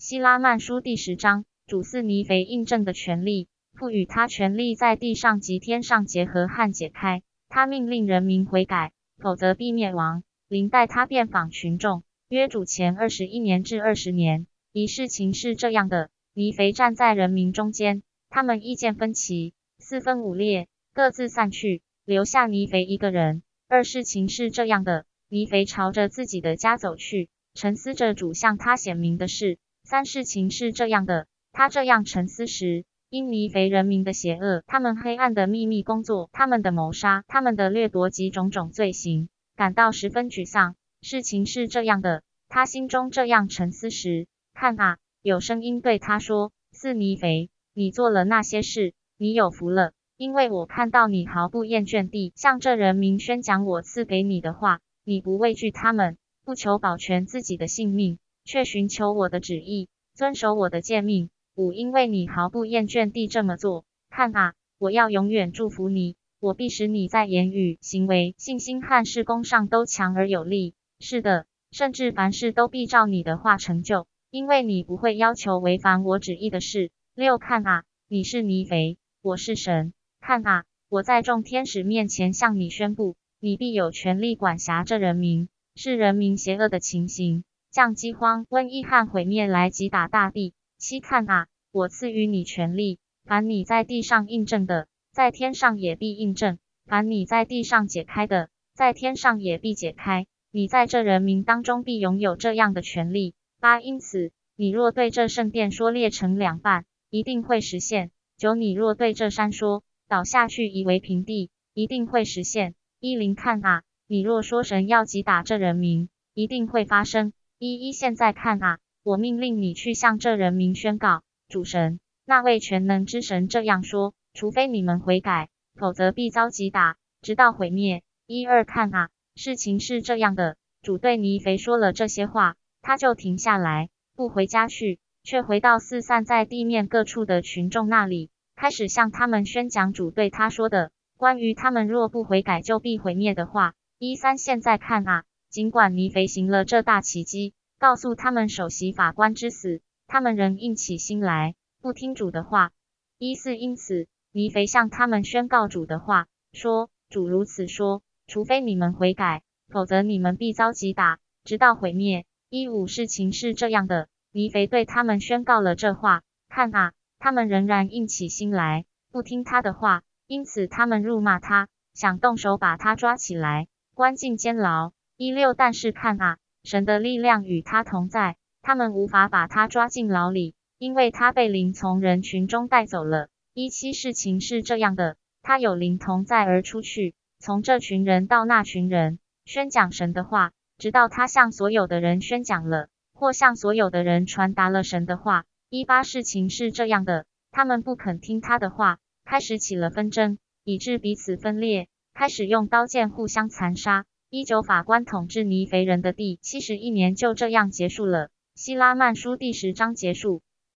希拉曼书第十章，主赐尼腓印证的权利，赋予他权力在地上及天上结合和解开。他命令人民悔改，否则必灭亡。临带他遍访群众，约主前二十一年至二十年。一事情是这样的：尼腓站在人民中间，他们意见分歧，四分五裂，各自散去，留下尼腓一个人。二事情是这样的：尼腓朝着自己的家走去，沉思着主向他显明的事。三事情是这样的，他这样沉思时，因尼肥人民的邪恶，他们黑暗的秘密工作，他们的谋杀，他们的掠夺及种种罪行，感到十分沮丧。事情是这样的，他心中这样沉思时，看啊，有声音对他说：“四尼肥，你做了那些事，你有福了，因为我看到你毫不厌倦地向这人民宣讲我赐给你的话，你不畏惧他们，不求保全自己的性命。”却寻求我的旨意，遵守我的诫命。五，因为你毫不厌倦地这么做，看啊，我要永远祝福你，我必使你在言语、行为、信心和事工上都强而有力。是的，甚至凡事都必照你的话成就，因为你不会要求违反我旨意的事。六，看啊，你是尼肥，我是神。看啊，我在众天使面前向你宣布，你必有权利管辖这人民，是人民邪恶的情形。降饥荒、瘟疫和毁灭来击打大地。七看啊，我赐予你权力，凡你在地上印证的，在天上也必印证；凡你在地上解开的，在天上也必解开。你在这人民当中必拥有这样的权利。八因此，你若对这圣殿说裂成两半，一定会实现。九你若对这山说倒下去夷为平地，一定会实现。一零看啊，你若说神要击打这人民，一定会发生。一一现在看啊，我命令你去向这人民宣告，主神那位全能之神这样说：除非你们悔改，否则必遭击打，直到毁灭。一二看啊，事情是这样的，主对尼肥说了这些话，他就停下来，不回家去，却回到四散在地面各处的群众那里，开始向他们宣讲主对他说的关于他们若不悔改就必毁灭的话。一三现在看啊。尽管尼肥行了这大奇迹，告诉他们首席法官之死，他们仍硬起心来，不听主的话。一四因此，尼肥向他们宣告主的话，说：主如此说，除非你们悔改，否则你们必遭击打，直到毁灭。一五事情是这样的，尼肥对他们宣告了这话，看啊，他们仍然硬起心来，不听他的话，因此他们辱骂他，想动手把他抓起来，关进监牢。一六，但是看啊，神的力量与他同在，他们无法把他抓进牢里，因为他被灵从人群中带走了。一七，事情是这样的，他有灵同在而出去，从这群人到那群人，宣讲神的话，直到他向所有的人宣讲了，或向所有的人传达了神的话。一八，事情是这样的，他们不肯听他的话，开始起了纷争，以致彼此分裂，开始用刀剑互相残杀。一九法官统治尼肥人的第七十一年就这样结束了。希拉曼书第十章结束。